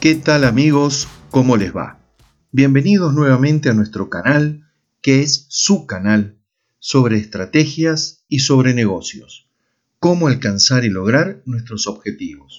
¿Qué tal amigos? ¿Cómo les va? Bienvenidos nuevamente a nuestro canal, que es su canal, sobre estrategias y sobre negocios. Cómo alcanzar y lograr nuestros objetivos.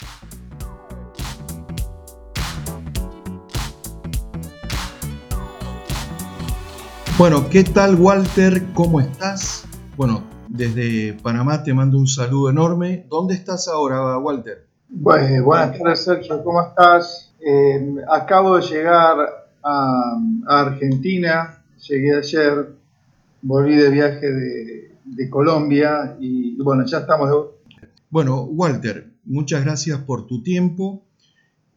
Bueno, ¿qué tal Walter? ¿Cómo estás? Bueno, desde Panamá te mando un saludo enorme. ¿Dónde estás ahora, Walter? Bueno, buenas tardes, Sergio. ¿Cómo estás? Eh, acabo de llegar a, Argentina, llegué ayer, volví de viaje de, Colombia y bueno, ya estamos de... Bueno, Walter, muchas gracias por tu tiempo.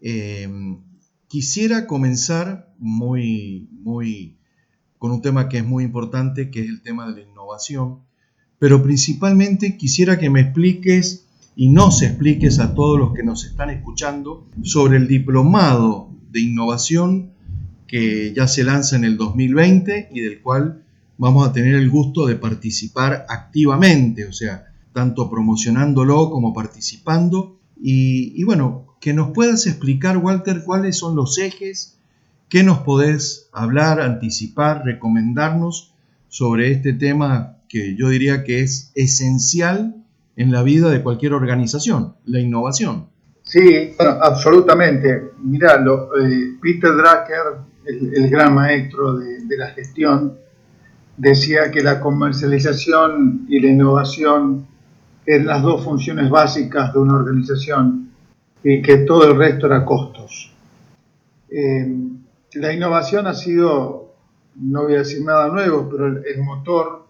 Eh, quisiera comenzar muy, muy, con un tema que es muy importante, que es el tema de la innovación, pero principalmente quisiera que me expliques y nos expliques a todos los que nos están escuchando sobre el diplomado de innovación que ya se lanza en el 2020 y del cual vamos a tener el gusto de participar activamente, o sea, tanto promocionándolo como participando. Y, bueno, que nos puedas explicar, Walter, cuáles son los ejes, qué nos podés hablar, anticipar, recomendarnos sobre este tema que yo diría que es esencial en la vida de cualquier organización, la innovación. Sí, absolutamente. Mira, eh, Peter Drucker, el, gran maestro de, la gestión, decía que la comercialización y la innovación eran las dos funciones básicas de una organización y que todo el resto era costos. Eh, la innovación ha sido, no voy a decir nada nuevo, pero el motor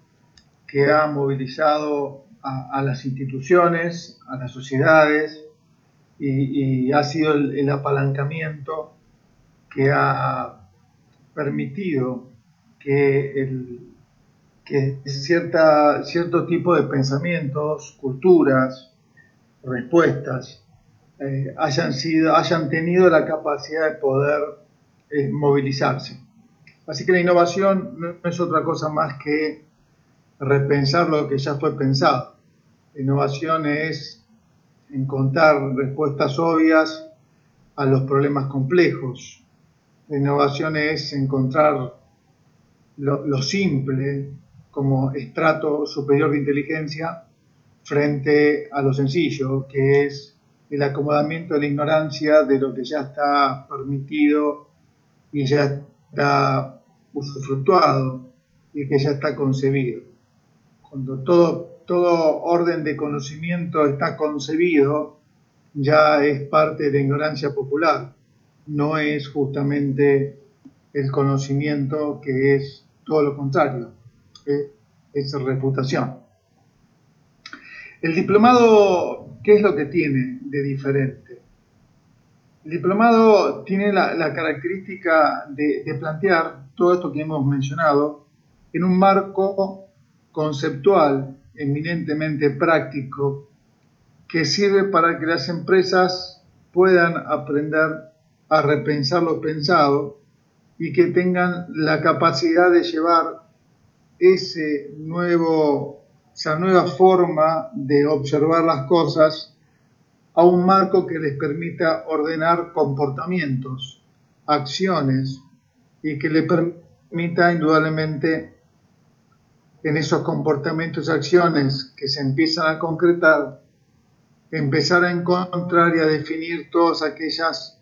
que ha movilizado a, las instituciones, a las sociedades, y, ha sido el, apalancamiento que ha permitido que, cierta, cierto tipo de pensamientos, culturas, respuestas, eh, hayan, sido, hayan tenido la capacidad de poder eh, movilizarse. Así que la innovación no es otra cosa más que repensar lo que ya fue pensado. Innovación es encontrar respuestas obvias a los problemas complejos. innovación es encontrar lo, simple como estrato superior de inteligencia frente a lo sencillo, que es el acomodamiento de la ignorancia de lo que ya está permitido y ya está usufructuado y que ya está concebido. Cuando todo todo orden de conocimiento está concebido, ya es parte de ignorancia popular, no es justamente el conocimiento que es todo lo contrario, es refutación. El diplomado, ¿qué es lo que tiene de diferente? El diplomado tiene la, característica de plantear todo esto que hemos mencionado en un marco conceptual eminentemente práctico que sirve para que las empresas puedan aprender a repensar lo pensado y que tengan la capacidad de llevar ese nuevo, esa nueva forma de observar las cosas a un marco que les permita ordenar comportamientos, acciones y que le permita indudablemente en esos comportamientos y acciones que se empiezan a concretar, empezar a encontrar y a definir todas aquellas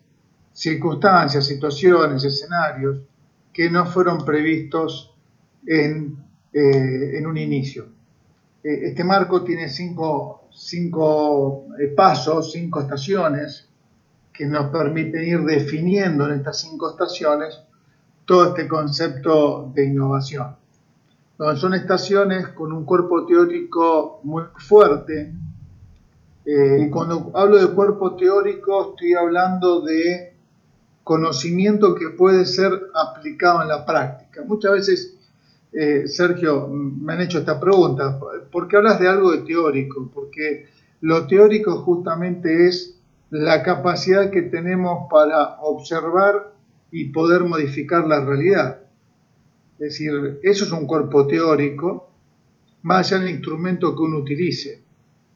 circunstancias, situaciones, escenarios que no fueron previstos en, eh, un inicio. Eh, este marco tiene cinco, cinco eh, pasos, cinco estaciones que nos permiten ir definiendo en estas cinco estaciones todo este concepto de innovación son estaciones con un cuerpo teórico muy fuerte. Eh, y cuando hablo de cuerpo teórico estoy hablando de conocimiento que puede ser aplicado en la práctica. Muchas veces, eh, Sergio, me han hecho esta pregunta, ¿por qué hablas de algo de teórico? Porque lo teórico justamente es la capacidad que tenemos para observar y poder modificar la realidad. Es decir, eso es un cuerpo teórico, más allá del instrumento que uno utilice.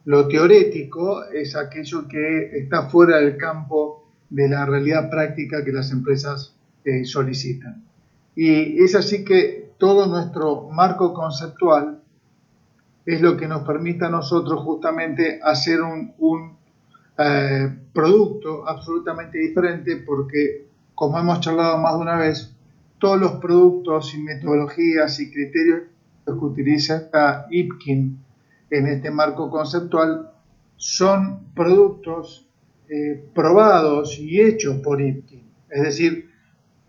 Lo teorético es aquello que está fuera del campo de la realidad práctica que las empresas eh, solicitan. Y es así que todo nuestro marco conceptual es lo que nos permite a nosotros justamente hacer un, eh, producto absolutamente diferente porque, como hemos charlado más de una vez, todos los productos y metodologías y criterios que utiliza IPKIN en este marco conceptual son productos eh, probados y hechos por IPKIN. Es decir,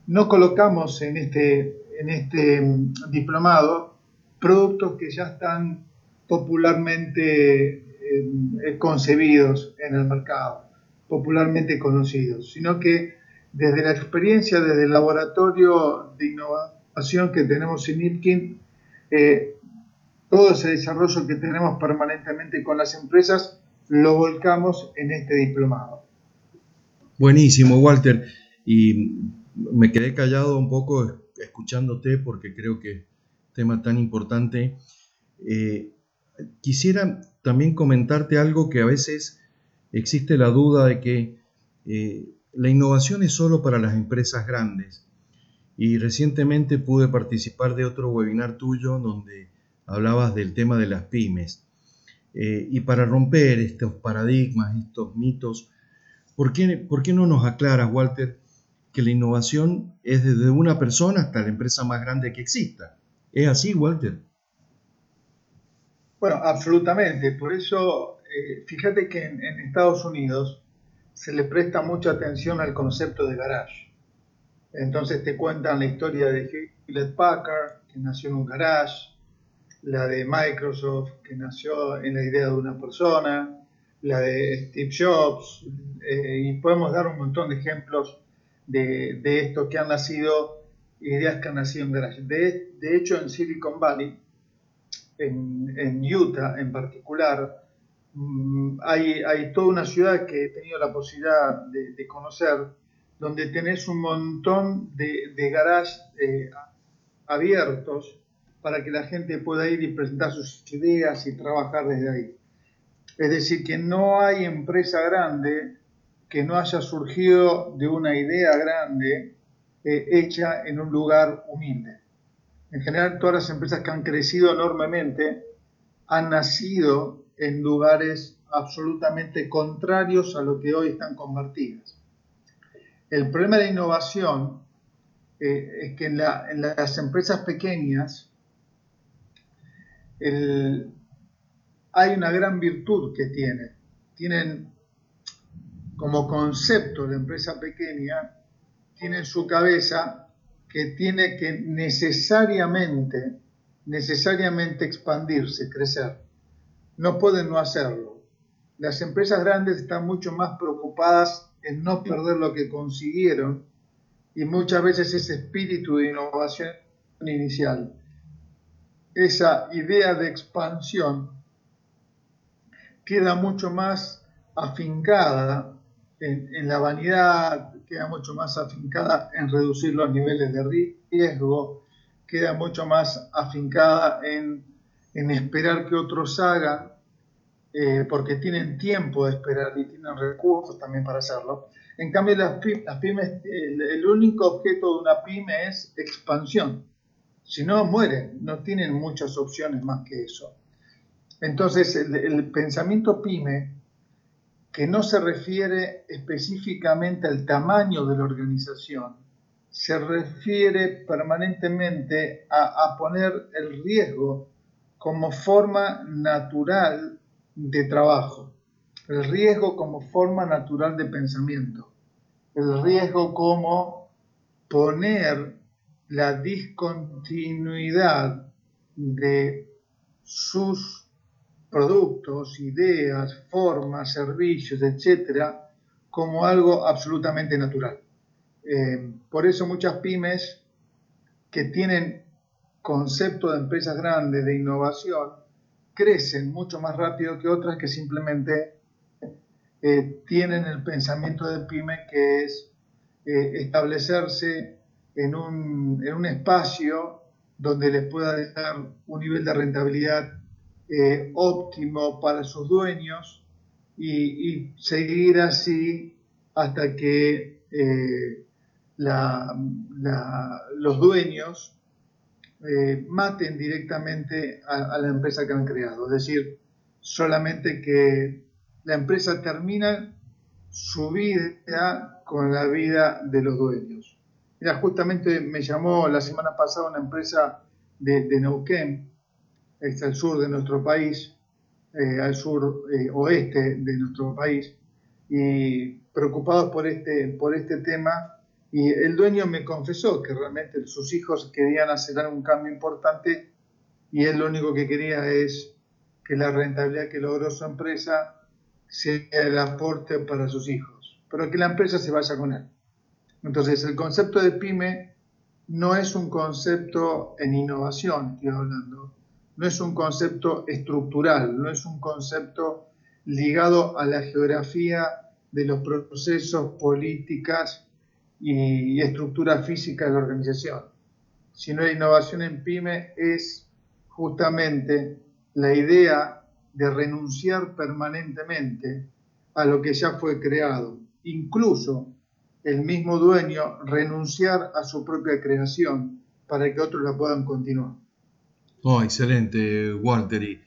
no colocamos en este, en este mm, diplomado productos que ya están popularmente eh, concebidos en el mercado, popularmente conocidos, sino que desde la experiencia, desde el laboratorio de innovación que tenemos en IPKIN, eh, todo ese desarrollo que tenemos permanentemente con las empresas, lo volcamos en este diplomado. Buenísimo, Walter. Y me quedé callado un poco escuchándote porque creo que tema tan importante. Eh, quisiera también comentarte algo que a veces existe la duda de que eh, la innovación es solo para las empresas grandes. Y recientemente pude participar de otro webinar tuyo donde hablabas del tema de las pymes. Eh, y para romper estos paradigmas, estos mitos, ¿por qué, ¿por qué no nos aclaras, Walter, que la innovación es desde una persona hasta la empresa más grande que exista? ¿Es así, Walter? Bueno, absolutamente. Por eso, eh, fíjate que en, en, Estados Unidos se le presta mucha atención al concepto de garage. Entonces te cuentan la historia de Hewlett Packard, que nació en un garage, la de Microsoft, que nació en la idea de una persona, la de Steve Jobs, eh, y podemos dar un montón de ejemplos de, de, esto que han nacido, ideas que han nacido en garage. De, hecho, en Silicon Valley, en, Utah en particular, hay, hay, toda una ciudad que he tenido la posibilidad de, de conocer, donde tenés un montón de, de garages eh, abiertos para que la gente pueda ir y presentar sus ideas y trabajar desde ahí. Es decir, que no hay empresa grande que no haya surgido de una idea grande eh, hecha en un lugar humilde. En general, todas las empresas que han crecido enormemente han nacido en lugares absolutamente contrarios a lo que hoy están convertidas. El problema de innovación eh, es que en, las empresas pequeñas hay una gran virtud que tienen. Tienen como concepto de empresa pequeña, tienen su cabeza que tiene que necesariamente, necesariamente expandirse, crecer. No pueden no hacerlo. Las empresas grandes están mucho más preocupadas en no perder lo que consiguieron y muchas veces ese espíritu de innovación inicial esa idea de expansión queda mucho más afincada en, la vanidad, queda mucho más afincada en reducir los niveles de riesgo, queda mucho más afincada en, esperar que otros hagan, eh, porque tienen tiempo de esperar y tienen recursos también para hacerlo. En cambio, las pymes, el único objeto de una pyme es expansión si no, mueren, no tienen muchas opciones más que eso. Entonces, el, pensamiento pyme, que no se refiere específicamente al tamaño de la organización, se refiere permanentemente a, poner el riesgo como forma natural de trabajo, el riesgo como forma natural de pensamiento, el riesgo como poner la discontinuidad de sus productos, ideas, formas, servicios, etcétera, como algo absolutamente natural. Eh, por eso muchas pymes que tienen concepto de empresas grandes, de innovación, crecen mucho más rápido que otras que simplemente eh, tienen el pensamiento de pyme que es eh, establecerse en un, espacio donde les pueda dar un nivel de rentabilidad eh, óptimo para sus dueños y, seguir así hasta que los dueños eh, maten directamente a, la empresa que han creado. Es decir, solamente que la empresa termina su vida con la vida de los dueños. Mira, justamente me llamó la semana pasada una empresa de, de Neuquén, está al sur de nuestro país, eh, al sur eh, oeste de nuestro país, y preocupados por este, por este tema y el dueño me confesó que realmente sus hijos querían hacer un cambio importante y él lo único que quería es que la rentabilidad que logró su empresa sea el aporte para sus hijos, pero que la empresa se vaya con él. Entonces, el concepto de pyme no es un concepto en innovación, estoy hablando, no es un concepto estructural, no es un concepto ligado a la geografía de los procesos, políticas y, estructura física de la organización, sino la innovación en pyme es justamente la idea de renunciar permanentemente a lo que ya fue creado, incluso el mismo dueño renunciar a su propia creación para que otros la puedan continuar. Oh, excelente, Walter. y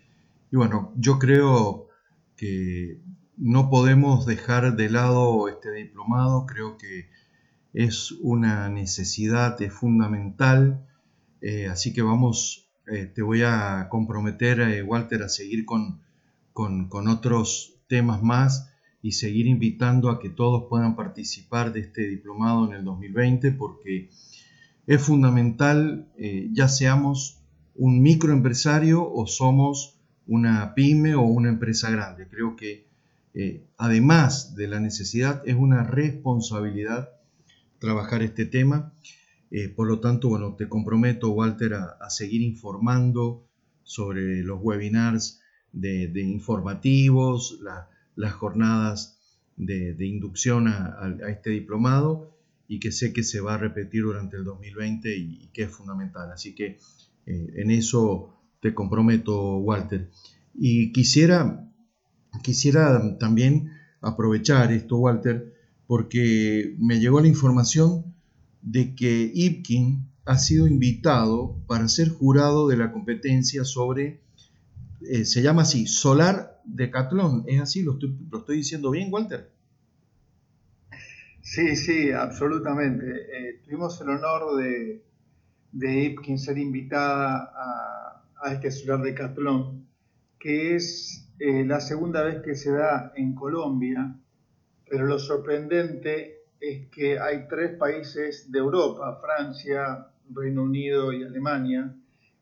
bueno, yo creo que no podemos dejar de lado este diplomado, creo que es una necesidad, es fundamental, eh, así que vamos, eh, te voy a comprometer, eh, Walter, a seguir con, con, otros temas más y seguir invitando a que todos puedan participar de este diplomado en el 2020 porque es fundamental, ya seamos un microempresario o somos una pyme o una empresa grande. Creo que además de la necesidad es una responsabilidad trabajar este tema. Eh, por lo tanto, bueno, te comprometo, Walter, a, seguir informando sobre los webinars de, informativos, las jornadas de, inducción a, este diplomado y que sé que se va a repetir durante el 2020 y, que es fundamental. Así que eh, en eso te comprometo, Walter. Y quisiera, quisiera también aprovechar esto, Walter, porque me llegó la información de que Ipkin ha sido invitado para ser jurado de la competencia sobre, eh, se llama así, Solar Decathlon. ¿Es así? ¿Lo estoy, diciendo bien, Walter? Sí, sí, absolutamente. Eh, tuvimos el honor de, de Ipkin ser invitada a, este Solar Decathlon, que es eh, la segunda vez que se da en Colombia pero lo sorprendente es que hay tres países de Europa, Francia, Reino Unido y Alemania,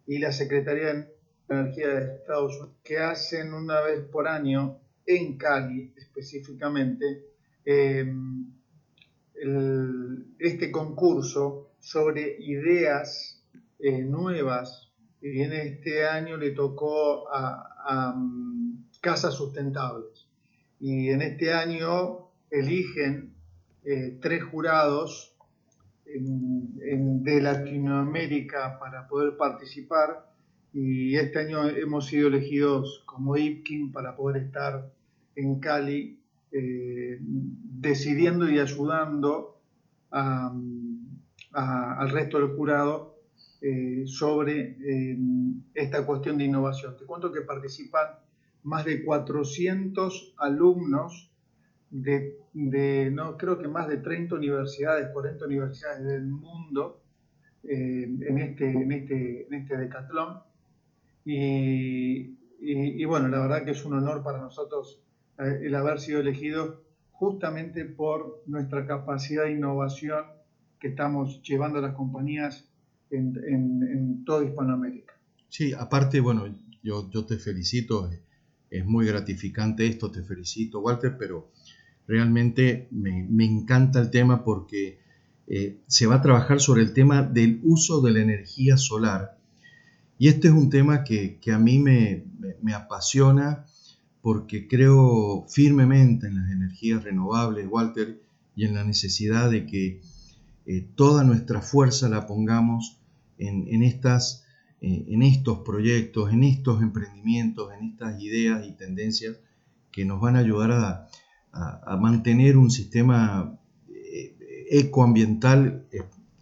y la Secretaría de Energía de Estados Unidos, que hacen una vez por año en Cali específicamente em, este concurso sobre ideas eh, nuevas y en este año le tocó a, mm, casas sustentables. Y en este año eligen eh, tres jurados de Latinoamérica para poder participar y este año hemos sido elegidos como IPKIN para poder estar en Cali eh, decidiendo y ayudando al resto del jurado eh, sobre esta cuestión de innovación. Te cuento que participan más de 400 alumnos de, no creo que más de 30 universidades, 40 universidades del mundo eh, en, este, en, este, en este decatlón. Y, y, bueno, la verdad que es un honor para nosotros eh, el haber sido elegidos justamente por nuestra capacidad de innovación que estamos llevando a las compañías en, en, en toda Hispanoamérica. Sí, aparte, bueno, yo, yo te felicito, es muy gratificante esto, te felicito, Walter, pero Realmente me, encanta el tema porque eh, se va a trabajar sobre el tema del uso de la energía solar. Y este es un tema que, a mí me, apasiona porque creo firmemente en las energías renovables, Walter, y en la necesidad de que eh, toda nuestra fuerza la pongamos en, estas, eh, en estos proyectos, en estos emprendimientos, en estas ideas y tendencias que nos van a ayudar a, a, mantener un sistema eh, ecoambiental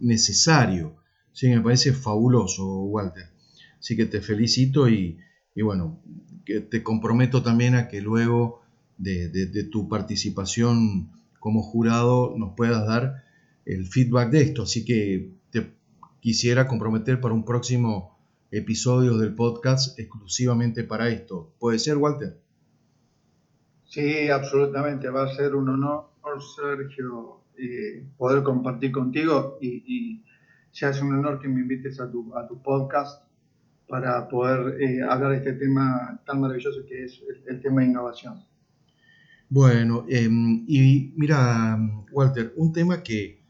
necesario. Sí, me parece fabuloso, Walter. Así que te felicito y, bueno, que te comprometo también a que luego de, de, tu participación como jurado nos puedas dar el feedback de esto. Así que te quisiera comprometer para un próximo episodio del podcast exclusivamente para esto. ¿Puede ser, Walter? Sí, absolutamente. Va a ser un honor, Sergio, eh, poder compartir contigo y, ya es un honor que me invites a tu, a tu podcast para poder eh, hablar de este tema tan maravilloso que es el, tema de innovación. Bueno, em, y mira, Walter, un tema que,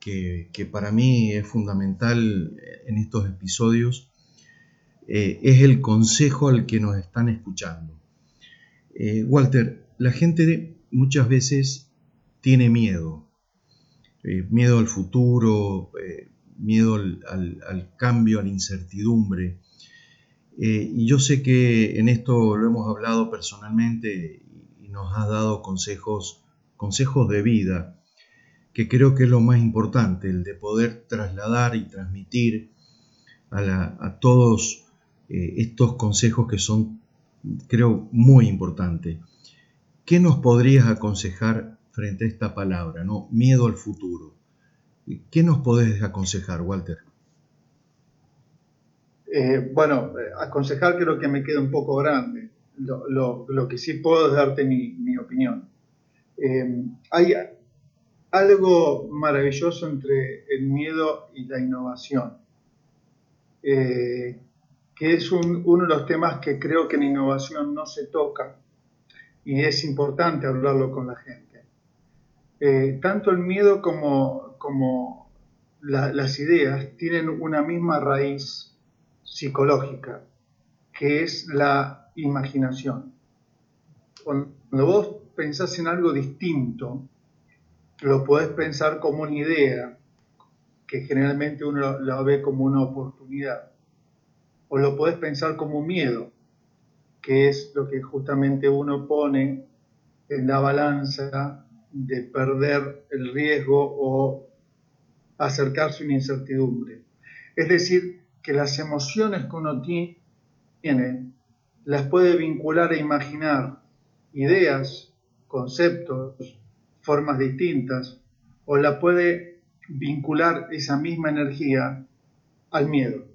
que, para mí es fundamental en estos episodios eh, es el consejo al que nos están escuchando. Walter, la gente muchas veces tiene miedo, eh, miedo al futuro, eh, miedo al, cambio, a la incertidumbre. Eh, y yo sé que en esto lo hemos hablado personalmente y nos has dado consejos, consejos de vida, que creo que es lo más importante, el de poder trasladar y transmitir a, a todos estos consejos que son, creo, muy importantes. ¿Qué nos podrías aconsejar frente a esta palabra, ¿no? Miedo al futuro. ¿Qué nos podés aconsejar, Walter? Eh, bueno, eh, aconsejar creo que me queda un poco grande. Lo, que sí puedo es darte mi, opinión. Eh, hay algo maravilloso entre el miedo y la innovación, que es uno de los temas que creo que en innovación no se toca y es importante hablarlo con la gente. Eh, tanto el miedo como, como las ideas tienen una misma raíz psicológica, que es la imaginación. Cuando vos pensás en algo distinto, lo podés pensar como una idea, que generalmente uno la ve como una oportunidad, o lo podés pensar como miedo, que es lo que justamente uno pone en la balanza de perder el riesgo o acercarse a una incertidumbre. Es decir, que las emociones que uno tiene las puede vincular e imaginar ideas, conceptos, formas distintas, o la puede vincular esa misma energía al miedo.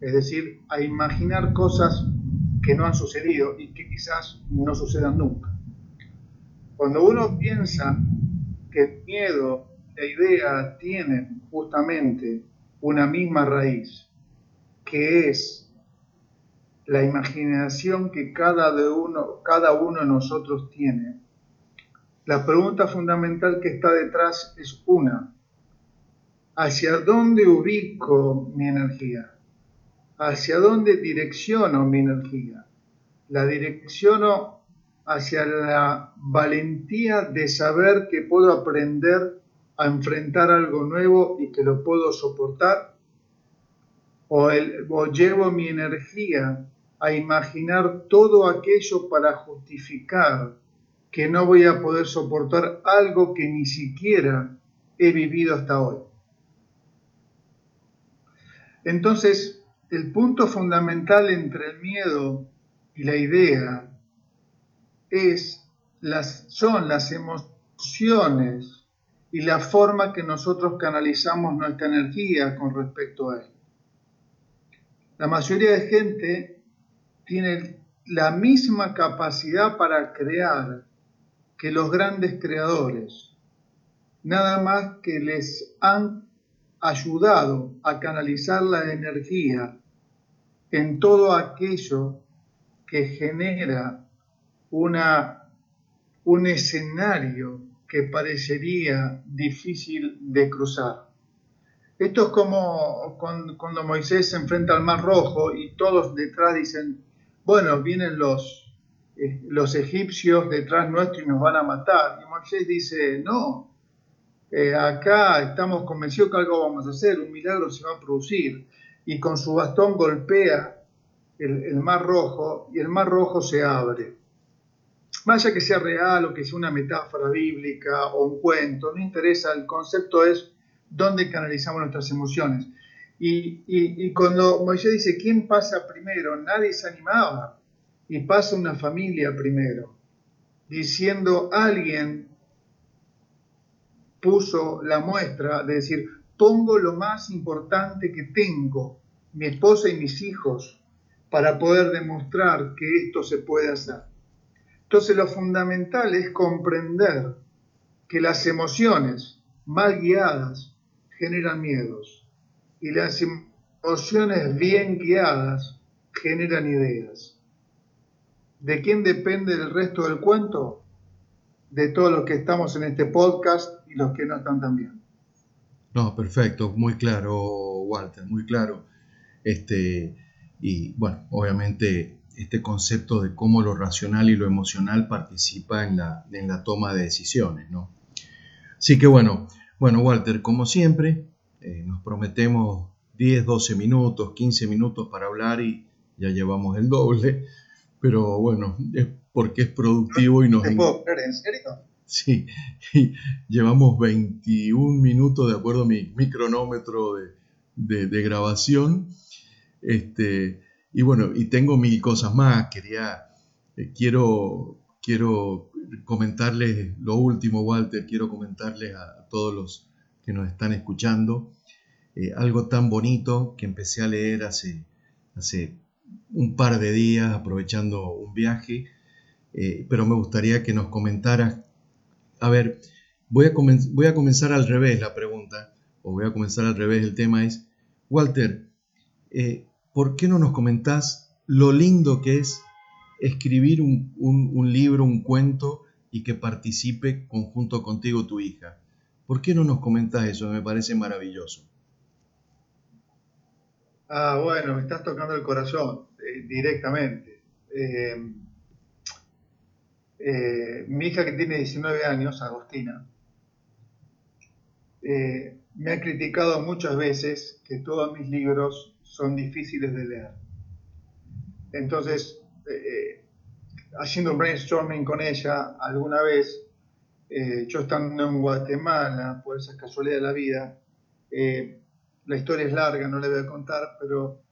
Es decir, a imaginar cosas que no han sucedido y que quizás no sucedan nunca. Cuando uno piensa que el miedo, la idea tienen justamente una misma raíz, que es la imaginación que cada, uno, cada uno de nosotros tiene, la pregunta fundamental que está detrás es una, ¿hacia dónde ubico mi energía? Hacia dónde direcciono mi energía. La direcciono hacia la valentía de saber que puedo aprender a enfrentar algo nuevo y que lo puedo soportar. O, llevo mi energía a imaginar todo aquello para justificar que no voy a poder soportar algo que ni siquiera he vivido hasta hoy. Entonces, el punto fundamental entre el miedo y la idea es las, son las emociones y la forma que nosotros canalizamos nuestra energía con respecto a él. La mayoría de gente tiene la misma capacidad para crear que los grandes creadores, nada más que les han ayudado a canalizar la energía en todo aquello que genera una, un escenario que parecería difícil de cruzar. Esto es como cuando, Moisés se enfrenta al Mar Rojo y todos detrás dicen, bueno, vienen los, eh, los egipcios detrás nuestro y nos van a matar. Y Moisés dice, no, eh, acá estamos convencidos que algo vamos a hacer, un milagro se va a producir y con su bastón golpea el, mar rojo y el mar rojo se abre. más que sea real o que sea una metáfora bíblica o un cuento, no interesa, el concepto es dónde canalizamos nuestras emociones. Y, y, cuando Moisés dice, ¿quién pasa primero? Nadie se animaba. Y pasa una familia primero, diciendo, alguien puso la muestra de decir, pongo lo más importante que tengo, mi esposa y mis hijos, para poder demostrar que esto se puede hacer. Entonces lo fundamental es comprender que las emociones mal guiadas generan miedos y las emociones bien guiadas generan ideas. ¿De quién depende el resto del cuento? De todos los que estamos en este podcast y los que no están también. No, perfecto, muy claro, Walter, muy claro. Este, y bueno, obviamente este concepto de cómo lo racional y lo emocional participa en la, en la toma de decisiones, ¿no? Así que bueno, bueno, Walter, como siempre, eh, nos prometemos 10, 12 minutos, 15 minutos para hablar y ya llevamos el doble, pero bueno, es porque es productivo y nos... ¿Te puedo en serio? Sí, llevamos 21 minutos de acuerdo a mi, cronómetro de, grabación. Este, y bueno, y tengo mil cosas más. Quería, eh, quiero, quiero comentarles lo último, Walter, quiero comentarles a, todos los que nos están escuchando eh, algo tan bonito que empecé a leer hace, hace un par de días, aprovechando un viaje, eh, pero me gustaría que nos comentaras a ver, voy a, voy a comenzar al revés la pregunta, o voy a comenzar al revés, el tema es, Walter, eh, ¿por qué no nos comentás lo lindo que es escribir un, libro, un cuento y que participe conjunto contigo tu hija? ¿Por qué no nos comentás eso? Me parece maravilloso. Ah, bueno, me estás tocando el corazón eh, directamente. Eh, eh, mi hija que tiene 19 años, Agostina, eh, me ha criticado muchas veces que todos mis libros son difíciles de leer. Entonces, eh, haciendo un brainstorming con ella alguna vez, yo estando en Guatemala, por esa casualidad de la vida, la historia es larga, no le voy a contar, pero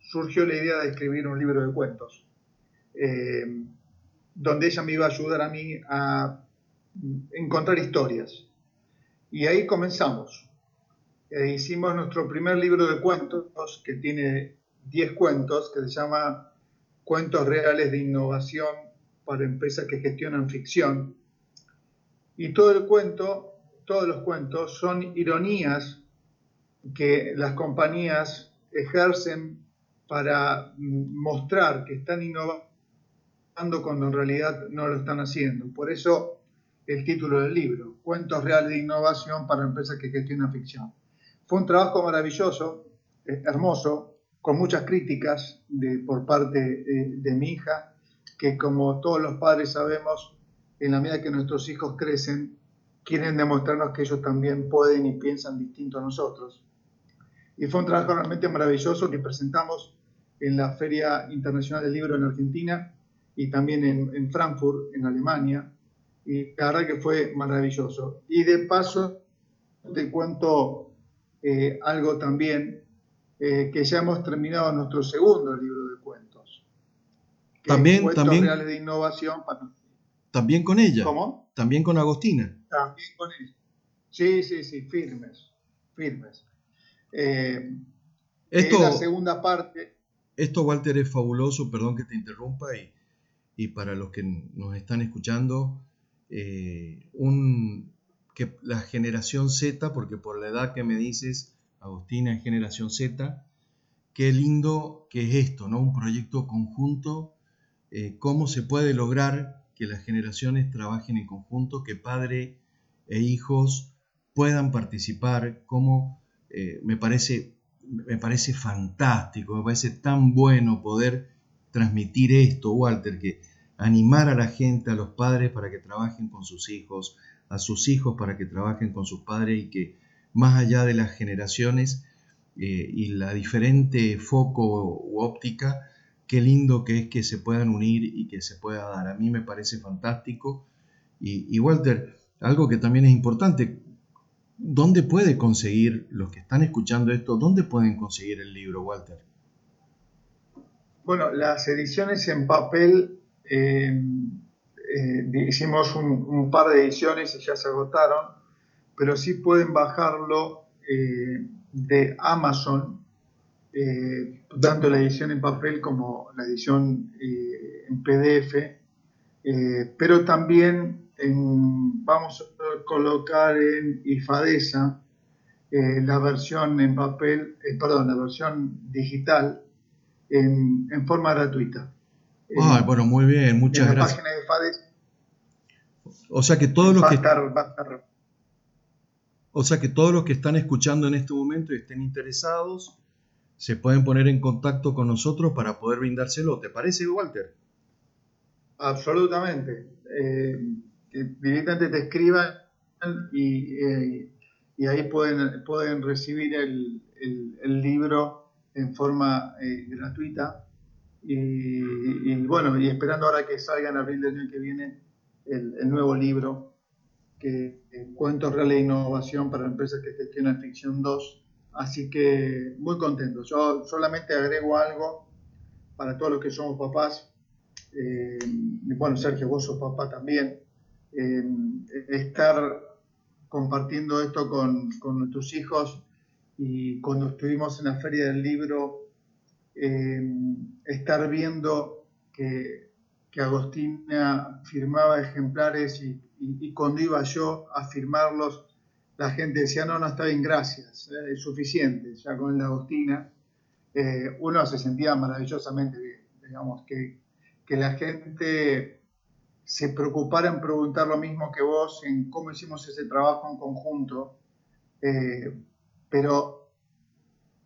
surgió la idea de escribir un libro de cuentos donde ella me iba a ayudar a mí a encontrar historias. Y ahí comenzamos. Eh, hicimos nuestro primer libro de cuentos, que tiene 10 cuentos, que se llama Cuentos Reales de Innovación para Empresas que Gestionan Ficción. Y todo el cuento, todos los cuentos son ironías que las compañías ejercen para mostrar que están innovando cuando en realidad no lo están haciendo. Por eso el título del libro, Cuentos Reales de Innovación para Empresas que Gestionan Ficción. Fue un trabajo maravilloso, eh, hermoso, con muchas críticas de, por parte de, de mi hija, que como todos los padres sabemos, en la medida que nuestros hijos crecen, quieren demostrarnos que ellos también pueden y piensan distinto a nosotros. Y fue un trabajo realmente maravilloso que presentamos en la Feria Internacional del Libro en Argentina y también en, Frankfurt, en Alemania, y la verdad que fue maravilloso. Y de paso, te cuento eh, algo también, eh, que ya hemos terminado nuestro segundo libro de cuentos. también, cuentos también. reales de innovación. También con ella. ¿Cómo? También con Agostina. También con ella. Sí, sí, sí, firmes, firmes. Eh, esto, la segunda parte. Esto, Walter, es fabuloso, perdón que te interrumpa, y y para los que nos están escuchando, eh, un, que la generación Z, porque por la edad que me dices, Agustina es generación Z, qué lindo que es esto, ¿no? Un proyecto conjunto, eh, cómo se puede lograr que las generaciones trabajen en conjunto, que padre e hijos puedan participar, cómo eh, me, parece, me parece fantástico, me parece tan bueno poder transmitir esto, Walter, que animar a la gente, a los padres para que trabajen con sus hijos, a sus hijos para que trabajen con sus padres y que más allá de las generaciones eh, y la diferente foco u óptica, qué lindo que es que se puedan unir y que se pueda dar. A mí me parece fantástico. Y, Walter, algo que también es importante, ¿dónde puede conseguir, los que están escuchando esto, dónde pueden conseguir el libro, Walter? Bueno, las ediciones en papel, eh, eh, hicimos un, par de ediciones y ya se agotaron, pero sí pueden bajarlo eh, de Amazon, tanto la edición en papel como la edición en PDF, pero también vamos a colocar en IFADESA la versión en papel, perdón, la versión digital en, forma gratuita. Ah, bueno, muy bien, muchas gracias. O sea que todos los que O sea que todos los que están escuchando en este momento y estén interesados se pueden poner en contacto con nosotros para poder brindárselo. ¿Te parece, Walter? Absolutamente. Eh, directamente te escriban y, eh, y, ahí pueden, pueden recibir el, el libro en forma eh, gratuita. Y, bueno, y esperando ahora que salga en abril del año que viene el, nuevo libro, que Cuentos Reales de Innovación para Empresas que Gestionan Ficción 2. Así que muy contento. Yo solamente agrego algo para todos los que somos papás. Eh, bueno, Sergio, vos sos papá también. Eh, estar compartiendo esto con, con nuestros hijos y cuando estuvimos en la feria del libro, eh, estar viendo que, que, Agostina firmaba ejemplares y, y, cuando iba yo a firmarlos, la gente decía, no, no está bien, gracias, eh, es suficiente, ya con la Agostina. Eh, uno se sentía maravillosamente bien, digamos, que, que la gente se preocupara en preguntar lo mismo que vos, en cómo hicimos ese trabajo en conjunto, pero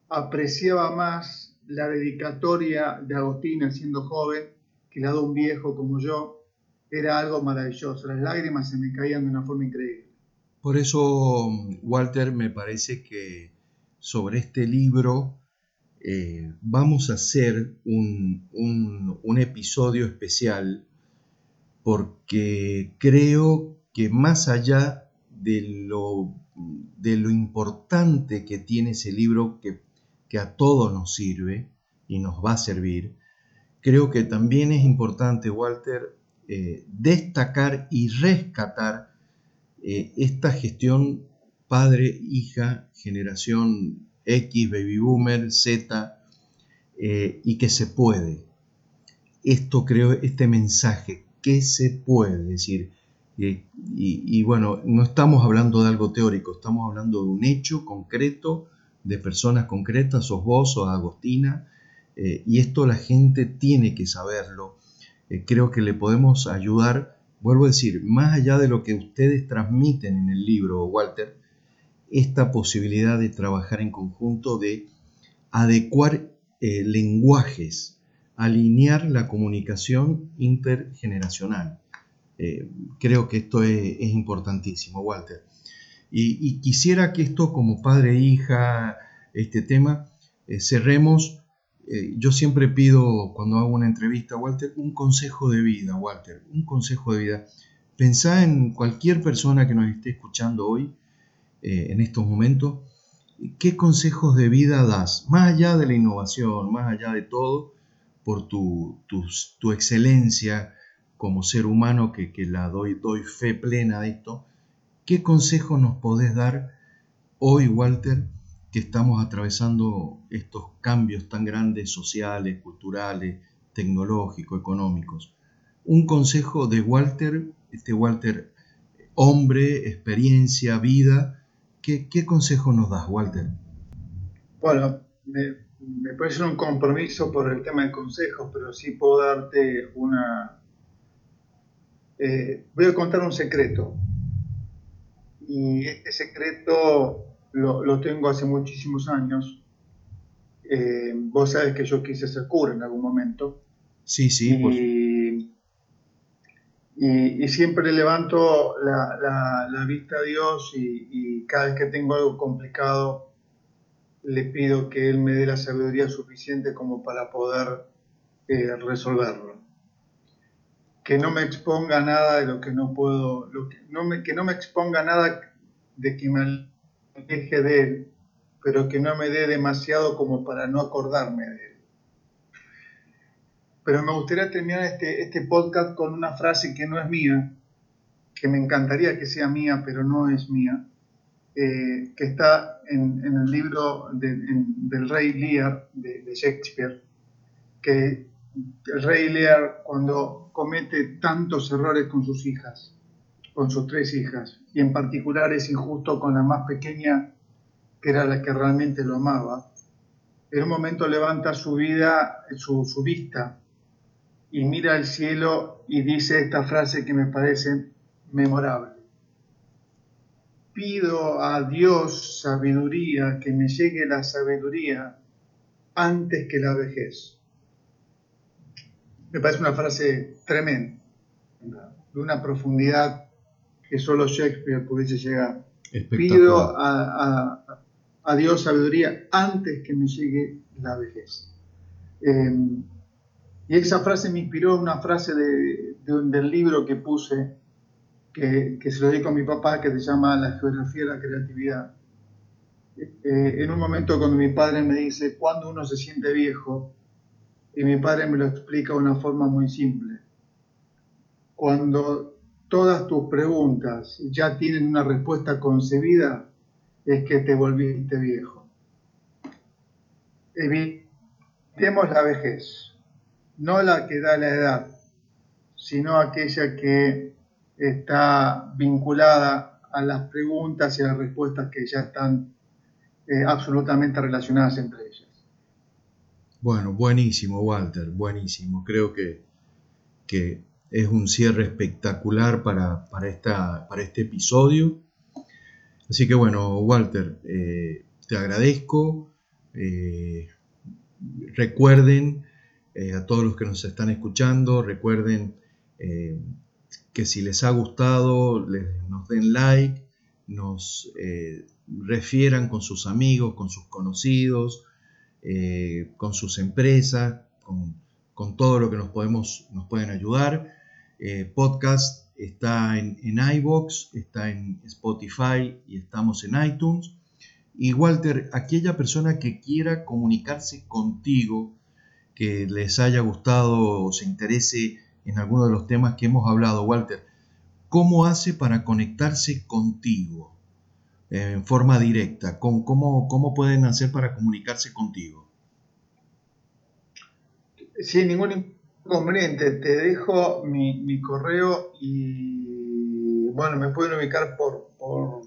apreciaba más la dedicatoria de Agostina siendo joven que la de un viejo como yo. Era algo maravilloso, las lágrimas se me caían de una forma increíble. Por eso, Walter, me parece que sobre este libro eh, vamos a hacer un, un episodio especial porque creo que más allá de lo de lo importante que tiene ese libro que, a todos nos sirve y nos va a servir, creo que también es importante, Walter, eh, destacar y rescatar eh, esta gestión padre-hija, generación X, baby boomer, Z, eh, y que se puede. Esto creo, este mensaje, que se puede, decir, y, bueno, no estamos hablando de algo teórico, estamos hablando de un hecho concreto, de personas concretas, sos vos, sos Agostina, eh, y esto la gente tiene que saberlo. Eh, creo que le podemos ayudar, vuelvo a decir, más allá de lo que ustedes transmiten en el libro, Walter, esta posibilidad de trabajar en conjunto, de adecuar eh, lenguajes, alinear la comunicación intergeneracional. Eh, creo que esto es, importantísimo, Walter. Y, quisiera que esto como padre e hija, este tema, eh, cerremos. Eh, yo siempre pido cuando hago una entrevista, Walter, un consejo de vida, Walter, un consejo de vida. Pensá en cualquier persona que nos esté escuchando hoy, en estos momentos, ¿qué consejos de vida das? Más allá de la innovación, más allá de todo, por tu, tu excelencia, como ser humano que, la doy, doy fe plena de esto, ¿qué consejo nos podés dar hoy, Walter, que estamos atravesando estos cambios tan grandes sociales, culturales, tecnológicos, económicos? Un consejo de Walter, este Walter, hombre, experiencia, vida, ¿qué, consejo nos das, Walter? Bueno, me, me parece un compromiso por el tema de consejos, pero sí puedo darte una, eh, voy a contar un secreto. Y este secreto lo, tengo hace muchísimos años. Eh, vos sabes que yo quise ser cura en algún momento. Sí, sí. Y, y, siempre levanto la, vista a Dios y, y, cada vez que tengo algo complicado le pido que Él me dé la sabiduría suficiente como para poder eh, resolverlo. Que no me exponga nada de lo que no puedo, lo que, no me, que no me exponga nada de que me aleje de él, pero que no me dé demasiado como para no acordarme de él. Pero me gustaría terminar este, este podcast con una frase que no es mía, que me encantaría que sea mía, pero no es mía, eh, que está en, el libro del rey Lear de, de, Shakespeare, que el rey Lear cuando comete tantos errores con sus hijas, con sus tres hijas, y en particular es injusto con la más pequeña, que era la que realmente lo amaba, en un momento levanta su vida, su, su vista, y mira al cielo y dice esta frase que me parece memorable. Pido a Dios sabiduría, que me llegue la sabiduría antes que la vejez. Me parece una frase tremenda, de una profundidad que solo Shakespeare pudiese llegar. Pido a, Dios sabiduría antes que me llegue la vejez. Em, y esa frase me inspiró una frase de, del libro que puse, que, se lo dedico a mi papá, que se llama La geografía de la creatividad. Eh, en un momento cuando mi padre me dice, ¿cuándo uno se siente viejo? Y mi padre me lo explica de una forma muy simple. Cuando todas tus preguntas ya tienen una respuesta concebida, es que te volviste viejo. Evitemos la vejez, no la que da la edad, sino aquella que está vinculada a las preguntas y a las respuestas que ya están eh, absolutamente relacionadas entre ellas. Bueno, buenísimo, Walter, buenísimo. Creo que, que es un cierre espectacular para, esta, para este episodio. Así que bueno, Walter, eh, te agradezco. Eh, recuerden a todos los que nos están escuchando, recuerden que si les ha gustado nos den like, nos eh, refieran con sus amigos, con sus conocidos, eh, con sus empresas, con, todo lo que nos, podemos, nos pueden ayudar. Eh, podcast está en, en iBox, está en Spotify y estamos en iTunes. Y Walter, aquella persona que quiera comunicarse contigo, que les haya gustado o se interese en alguno de los temas que hemos hablado, Walter. ¿Cómo hace para conectarse contigo en forma directa? ¿Cómo, cómo, pueden hacer para comunicarse contigo? Sin ningún inconveniente. Te dejo mi, correo y, bueno, me pueden ubicar por, por,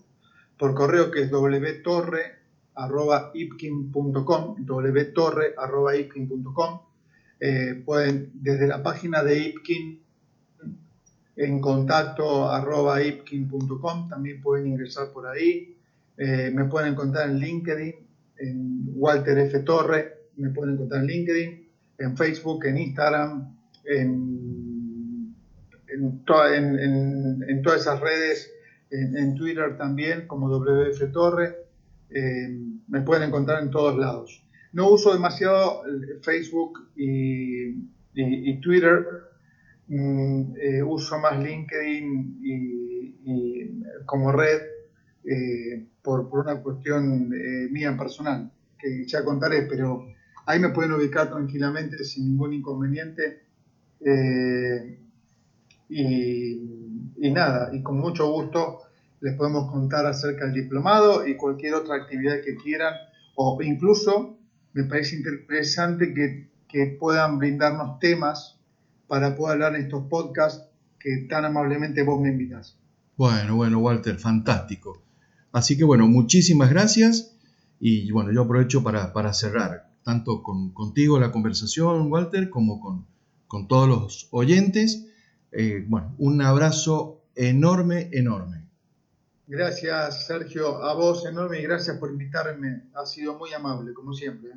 por correo que es wtorre.ipkin.com, wtorre.ipkin.com eh, pueden desde la página de IPKIN en contacto arroba ipkin.com, también pueden ingresar por ahí. Eh, me pueden encontrar en LinkedIn, en Walter F. Torre, me pueden encontrar en LinkedIn, en Facebook, en Instagram, en, en, todas esas redes, en, Twitter también como WF Torre. Eh, me pueden encontrar en todos lados. No uso demasiado Facebook y, Twitter, mm, eh, uso más LinkedIn y, como red eh, por, una cuestión eh, mía personal, que ya contaré, pero ahí me pueden ubicar tranquilamente sin ningún inconveniente. y, nada, y con mucho gusto les podemos contar acerca del diplomado y cualquier otra actividad que quieran, o incluso me parece interesante que, puedan brindarnos temas para poder hablar en estos podcasts que tan amablemente vos me invitas. Bueno, bueno, Walter, fantástico. Así que bueno, muchísimas gracias y bueno, yo aprovecho para, cerrar, tanto con, contigo la conversación, Walter, como con, con todos los oyentes. Eh, bueno, un abrazo enorme, enorme. Gracias, Sergio. A vos enorme y gracias por invitarme. Ha sido muy amable, como siempre.